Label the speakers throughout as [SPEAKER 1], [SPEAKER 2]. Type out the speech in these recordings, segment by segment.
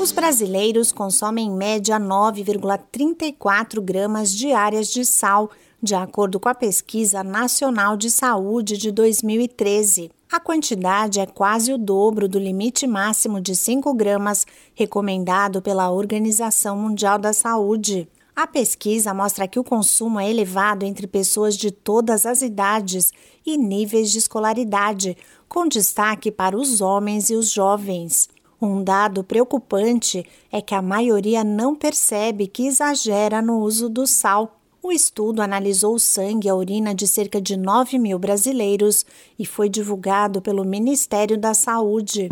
[SPEAKER 1] Os brasileiros consomem em média 9,34 gramas diárias de sal, de acordo com a Pesquisa Nacional de Saúde de 2013. A quantidade é quase o dobro do limite máximo de 5 gramas recomendado pela Organização Mundial da Saúde. A pesquisa mostra que o consumo é elevado entre pessoas de todas as idades e níveis de escolaridade, com destaque para os homens e os jovens. Um dado preocupante é que a maioria não percebe que exagera no uso do sal. O estudo analisou o sangue e a urina de cerca de 9 mil brasileiros e foi divulgado pelo Ministério da Saúde.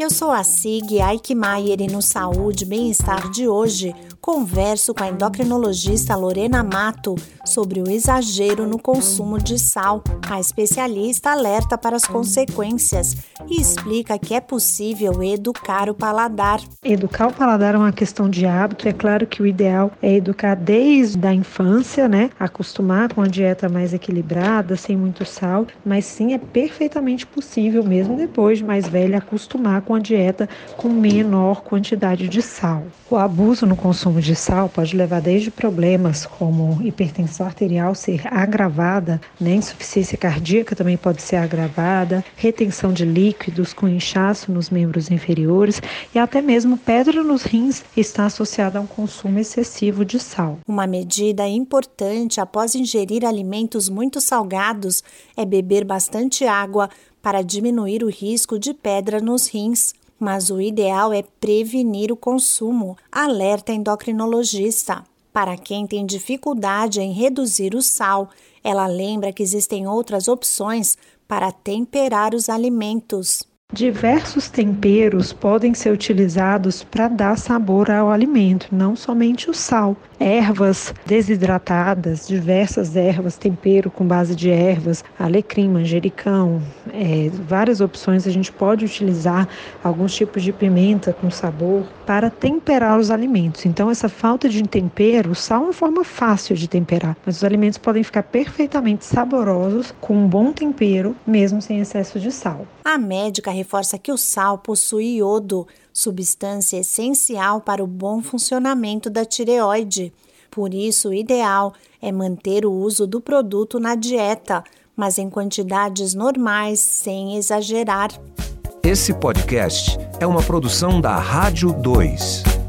[SPEAKER 1] Eu sou a Sig Aikmaier e no Saúde e Bem-Estar de hoje converso com a endocrinologista Lorena Mato sobre o exagero no consumo de sal. A especialista alerta para as consequências e explica que é possível educar o paladar.
[SPEAKER 2] Educar o paladar é uma questão de hábito. É claro que o ideal é educar desde a infância, né? Acostumar com a dieta mais equilibrada, sem muito sal, mas sim é perfeitamente possível, mesmo depois de mais velha, acostumar com a dieta com menor quantidade de sal. O abuso no consumo de sal pode levar desde problemas como hipertensão arterial ser agravada, né? insuficiência cardíaca também pode ser agravada, retenção de líquidos com inchaço nos membros inferiores e até mesmo pedra nos rins está associada a um consumo excessivo de sal.
[SPEAKER 1] Uma medida importante após ingerir alimentos muito salgados é beber bastante água para diminuir o risco de pedra nos rins mas o ideal é prevenir o consumo, alerta endocrinologista. Para quem tem dificuldade em reduzir o sal, ela lembra que existem outras opções para temperar os alimentos.
[SPEAKER 2] Diversos temperos podem ser utilizados para dar sabor ao alimento, não somente o sal. Ervas desidratadas, diversas ervas, tempero com base de ervas, alecrim, manjericão, é, várias opções. A gente pode utilizar alguns tipos de pimenta com sabor para temperar os alimentos. Então, essa falta de tempero, o sal é uma forma fácil de temperar, mas os alimentos podem ficar perfeitamente saborosos com um bom tempero, mesmo sem excesso de sal.
[SPEAKER 1] A médica reforça que o sal possui iodo, substância essencial para o bom funcionamento da tireoide. Por isso, o ideal é manter o uso do produto na dieta, mas em quantidades normais, sem exagerar.
[SPEAKER 3] Esse podcast é uma produção da Rádio 2.